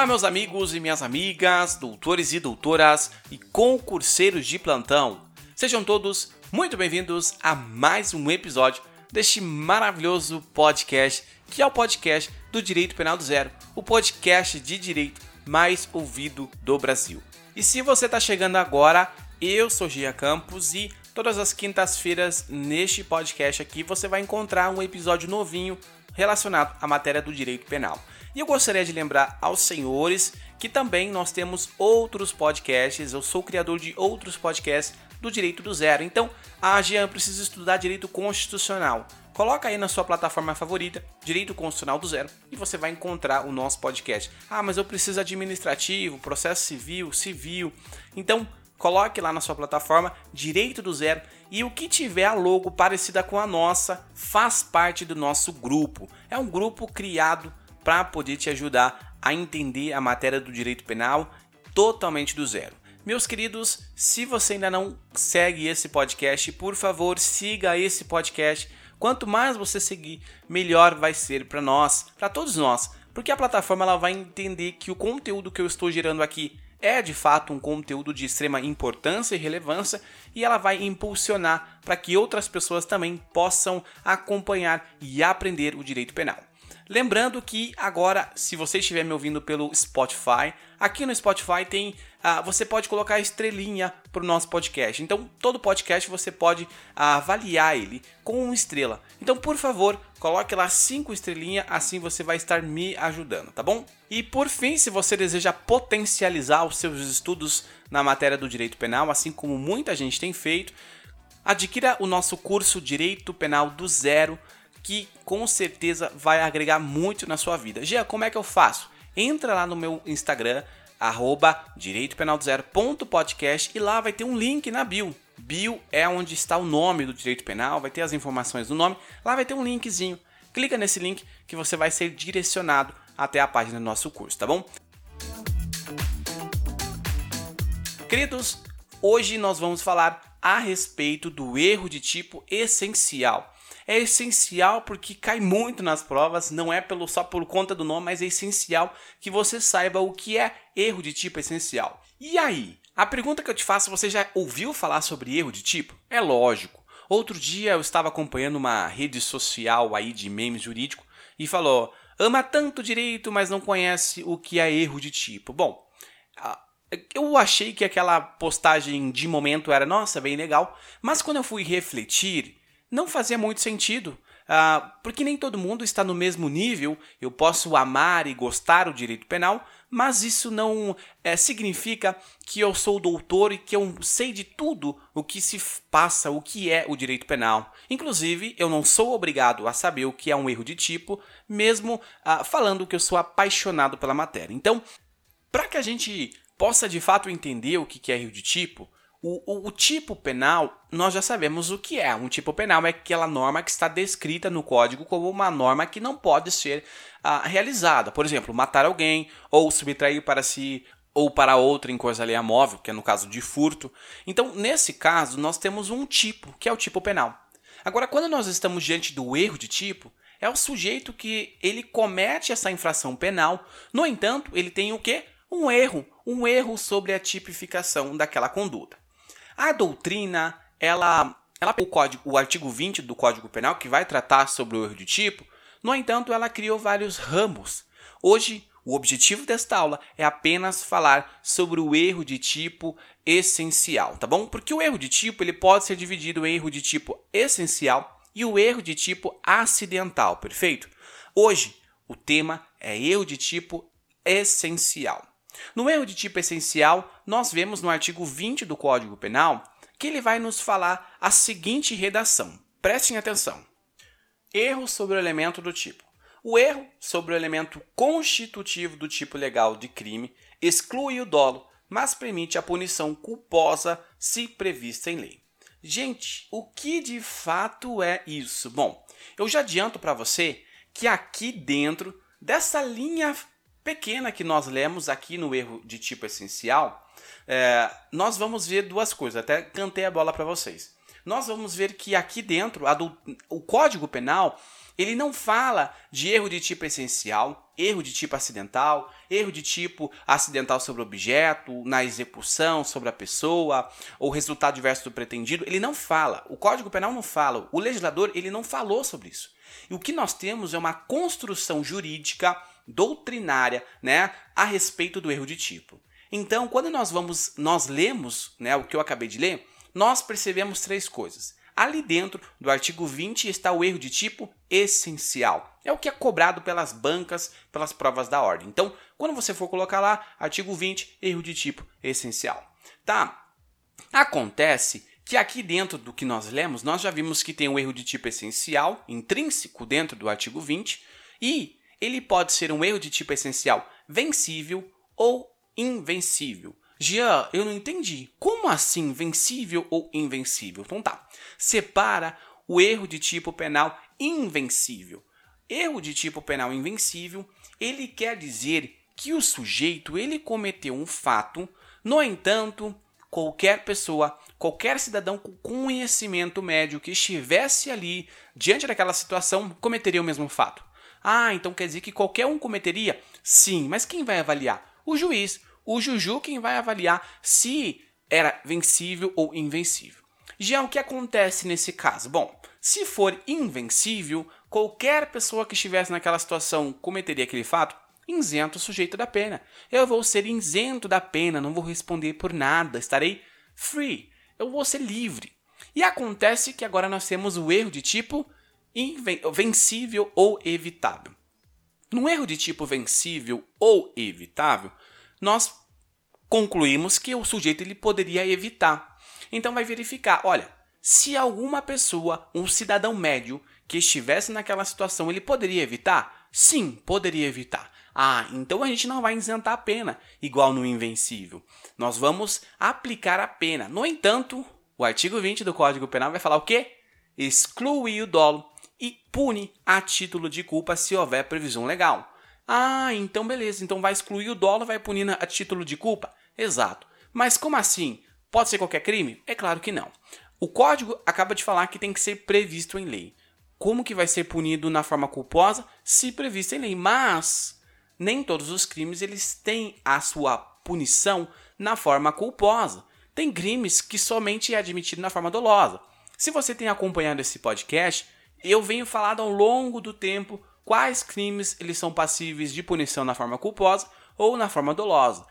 Olá, meus amigos e minhas amigas, doutores e doutoras e concurseiros de plantão. Sejam todos muito bem-vindos a mais um episódio deste maravilhoso podcast, que é o podcast do Direito Penal do Zero, o podcast de direito mais ouvido do Brasil. E se você está chegando agora, eu sou Gia Campos e todas as quintas-feiras neste podcast aqui você vai encontrar um episódio novinho relacionado à matéria do direito penal. E eu gostaria de lembrar aos senhores que também nós temos outros podcasts, eu sou criador de outros podcasts do direito do zero. Então, ah, Jean, preciso estudar direito constitucional. Coloca aí na sua plataforma favorita, Direito Constitucional do Zero, e você vai encontrar o nosso podcast. Ah, mas eu preciso administrativo, processo civil, civil. Então, coloque lá na sua plataforma Direito do Zero e o que tiver a logo parecida com a nossa faz parte do nosso grupo. É um grupo criado para poder te ajudar a entender a matéria do direito penal totalmente do zero. Meus queridos, se você ainda não segue esse podcast, por favor, siga esse podcast. Quanto mais você seguir, melhor vai ser para nós, para todos nós, porque a plataforma ela vai entender que o conteúdo que eu estou gerando aqui é de fato um conteúdo de extrema importância e relevância e ela vai impulsionar para que outras pessoas também possam acompanhar e aprender o direito penal. Lembrando que agora, se você estiver me ouvindo pelo Spotify, aqui no Spotify tem, uh, você pode colocar estrelinha para o nosso podcast. Então, todo podcast você pode uh, avaliar ele com uma estrela. Então, por favor, coloque lá cinco estrelinhas, assim você vai estar me ajudando, tá bom? E por fim, se você deseja potencializar os seus estudos na matéria do direito penal, assim como muita gente tem feito, adquira o nosso curso Direito Penal do Zero que com certeza vai agregar muito na sua vida. Gia, como é que eu faço? Entra lá no meu Instagram, arroba direitopenaldo0.podcast e lá vai ter um link na bio. Bio é onde está o nome do direito penal, vai ter as informações do nome, lá vai ter um linkzinho. Clica nesse link que você vai ser direcionado até a página do nosso curso, tá bom? Queridos, hoje nós vamos falar a respeito do erro de tipo essencial é essencial porque cai muito nas provas, não é pelo só por conta do nome, mas é essencial que você saiba o que é erro de tipo essencial. E aí? A pergunta que eu te faço, você já ouviu falar sobre erro de tipo? É lógico. Outro dia eu estava acompanhando uma rede social aí de memes jurídico e falou: "Ama tanto direito, mas não conhece o que é erro de tipo". Bom, eu achei que aquela postagem de momento era, nossa, bem legal, mas quando eu fui refletir, não fazia muito sentido. Uh, porque nem todo mundo está no mesmo nível. Eu posso amar e gostar o direito penal, mas isso não é, significa que eu sou doutor e que eu sei de tudo o que se passa, o que é o direito penal. Inclusive, eu não sou obrigado a saber o que é um erro de tipo, mesmo uh, falando que eu sou apaixonado pela matéria. Então, para que a gente possa de fato entender o que é erro de tipo, o, o, o, tipo penal, nós já sabemos o que é. Um tipo penal é aquela norma que está descrita no código como uma norma que não pode ser ah, realizada. Por exemplo, matar alguém, ou subtrair para si ou para outra em coisa alheia móvel, que é no caso de furto. Então, nesse caso, nós temos um tipo, que é o tipo penal. Agora, quando nós estamos diante do erro de tipo, é o sujeito que ele comete essa infração penal, no entanto, ele tem o quê? Um erro, um erro sobre a tipificação daquela conduta. A doutrina, ela, ela o, código, o artigo 20 do Código Penal, que vai tratar sobre o erro de tipo, no entanto, ela criou vários ramos. Hoje, o objetivo desta aula é apenas falar sobre o erro de tipo essencial, tá bom? Porque o erro de tipo ele pode ser dividido em erro de tipo essencial e o erro de tipo acidental, perfeito? Hoje, o tema é erro de tipo essencial. No erro de tipo essencial, nós vemos no artigo 20 do Código Penal que ele vai nos falar a seguinte redação. Prestem atenção. Erro sobre o elemento do tipo. O erro sobre o elemento constitutivo do tipo legal de crime exclui o dolo, mas permite a punição culposa se prevista em lei. Gente, o que de fato é isso? Bom, eu já adianto para você que aqui dentro dessa linha pequena que nós lemos aqui no erro de tipo essencial, é, nós vamos ver duas coisas. Até cantei a bola para vocês. Nós vamos ver que aqui dentro do, o Código Penal ele não fala de erro de tipo essencial, erro de tipo acidental, erro de tipo acidental sobre o objeto, na execução, sobre a pessoa, ou resultado diverso do pretendido. Ele não fala. O Código Penal não fala. O legislador ele não falou sobre isso. E o que nós temos é uma construção jurídica doutrinária, né, a respeito do erro de tipo. Então, quando nós vamos, nós lemos, né, o que eu acabei de ler, nós percebemos três coisas. Ali dentro do artigo 20 está o erro de tipo essencial. É o que é cobrado pelas bancas, pelas provas da ordem. Então, quando você for colocar lá, artigo 20, erro de tipo essencial. Tá? Acontece que aqui dentro do que nós lemos, nós já vimos que tem um erro de tipo essencial, intrínseco dentro do artigo 20, e ele pode ser um erro de tipo essencial vencível ou invencível. Jean, eu não entendi. Como assim vencível ou invencível? Então tá. Separa o erro de tipo penal invencível. Erro de tipo penal invencível, ele quer dizer que o sujeito ele cometeu um fato, no entanto, qualquer pessoa, qualquer cidadão com conhecimento médio que estivesse ali diante daquela situação cometeria o mesmo fato. Ah, então quer dizer que qualquer um cometeria? Sim, mas quem vai avaliar? O juiz. O Juju quem vai avaliar se era vencível ou invencível. Já o que acontece nesse caso? Bom, se for invencível, qualquer pessoa que estivesse naquela situação cometeria aquele fato, isento o sujeito da pena. Eu vou ser isento da pena, não vou responder por nada, estarei free. Eu vou ser livre. E acontece que agora nós temos o erro de tipo vencível ou evitável. No erro de tipo vencível ou evitável, nós concluímos que o sujeito ele poderia evitar. Então vai verificar, olha, se alguma pessoa, um cidadão médio que estivesse naquela situação, ele poderia evitar? Sim, poderia evitar. Ah, então a gente não vai isentar a pena, igual no invencível. Nós vamos aplicar a pena. No entanto, o artigo 20 do Código Penal vai falar o quê? Excluir o dolo e pune a título de culpa se houver previsão legal. Ah, então beleza, então vai excluir o dolo, vai punir a título de culpa? Exato. Mas como assim? Pode ser qualquer crime? É claro que não. O código acaba de falar que tem que ser previsto em lei. Como que vai ser punido na forma culposa? Se previsto em lei. Mas nem todos os crimes eles têm a sua punição na forma culposa. Tem crimes que somente é admitido na forma dolosa. Se você tem acompanhado esse podcast, eu venho falando ao longo do tempo quais crimes eles são passíveis de punição na forma culposa ou na forma dolosa.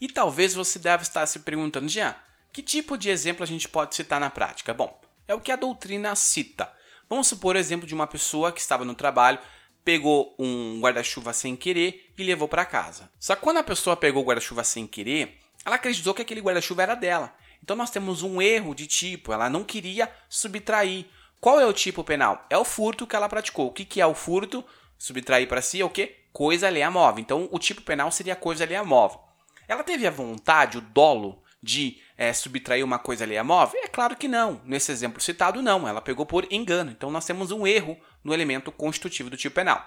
E talvez você deve estar se perguntando, Jean, que tipo de exemplo a gente pode citar na prática? Bom, é o que a doutrina cita. Vamos supor o exemplo de uma pessoa que estava no trabalho, pegou um guarda-chuva sem querer e levou para casa. Só que quando a pessoa pegou o guarda-chuva sem querer, ela acreditou que aquele guarda-chuva era dela. Então nós temos um erro de tipo, ela não queria subtrair qual é o tipo penal? É o furto que ela praticou. O que, que é o furto? Subtrair para si é o quê? Coisa alheia móvel. Então, o tipo penal seria coisa alheia móvel. Ela teve a vontade, o dolo, de é, subtrair uma coisa alheia móvel? É claro que não. Nesse exemplo citado, não. Ela pegou por engano. Então, nós temos um erro no elemento constitutivo do tipo penal.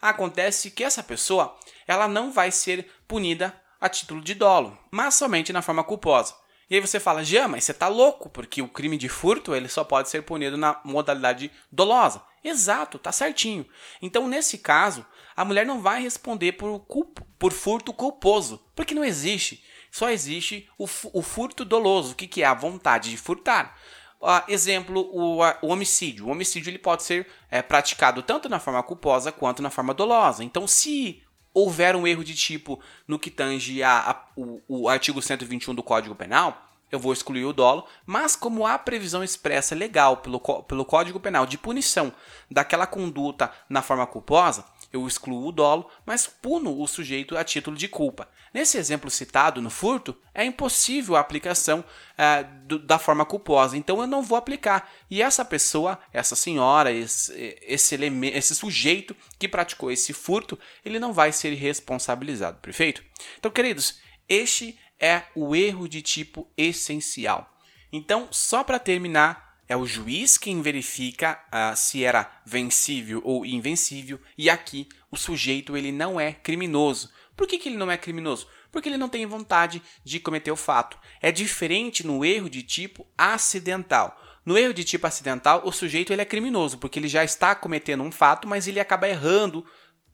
Acontece que essa pessoa ela não vai ser punida a título de dolo, mas somente na forma culposa. E aí você fala, Jean, mas você tá louco, porque o crime de furto ele só pode ser punido na modalidade dolosa. Exato, tá certinho. Então, nesse caso, a mulher não vai responder por, culpo, por furto culposo, porque não existe. Só existe o, o furto doloso, que, que é a vontade de furtar. Uh, exemplo, o, o, homicídio. O homicídio ele pode ser é, praticado tanto na forma culposa quanto na forma dolosa. Então, se houver um erro de tipo no que tange a, a, o, o artigo 121 do Código Penal, eu vou excluir o dolo, mas como há previsão expressa legal pelo, pelo Código Penal de punição daquela conduta na forma culposa, eu excluo o dolo, mas puno o sujeito a título de culpa. Nesse exemplo citado no furto, é impossível a aplicação é, do, da forma culposa, então eu não vou aplicar. E essa pessoa, essa senhora, esse, esse, elemento, esse sujeito que praticou esse furto, ele não vai ser responsabilizado, perfeito? Então, queridos, este é o erro de tipo essencial. Então, só para terminar, é o juiz quem verifica uh, se era vencível ou invencível, e aqui o sujeito ele não é criminoso. Por que, que ele não é criminoso? Porque ele não tem vontade de cometer o fato. É diferente no erro de tipo acidental. No erro de tipo acidental, o sujeito ele é criminoso, porque ele já está cometendo um fato, mas ele acaba errando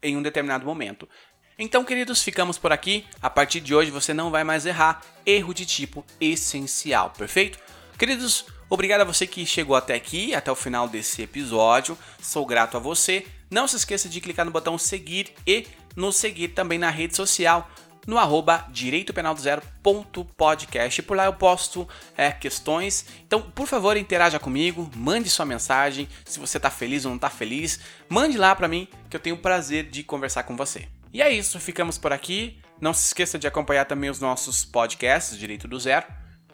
em um determinado momento. Então, queridos, ficamos por aqui. A partir de hoje você não vai mais errar. Erro de tipo essencial, perfeito? Queridos, obrigado a você que chegou até aqui, até o final desse episódio. Sou grato a você. Não se esqueça de clicar no botão seguir e nos seguir também na rede social no arroba direitopenaldozero.podcast. Por lá eu posto é, questões. Então, por favor, interaja comigo, mande sua mensagem. Se você está feliz ou não está feliz, mande lá para mim que eu tenho o prazer de conversar com você. E é isso, ficamos por aqui. Não se esqueça de acompanhar também os nossos podcasts Direito do Zero.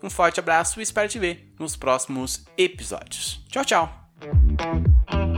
Um forte abraço e espero te ver nos próximos episódios. Tchau, tchau!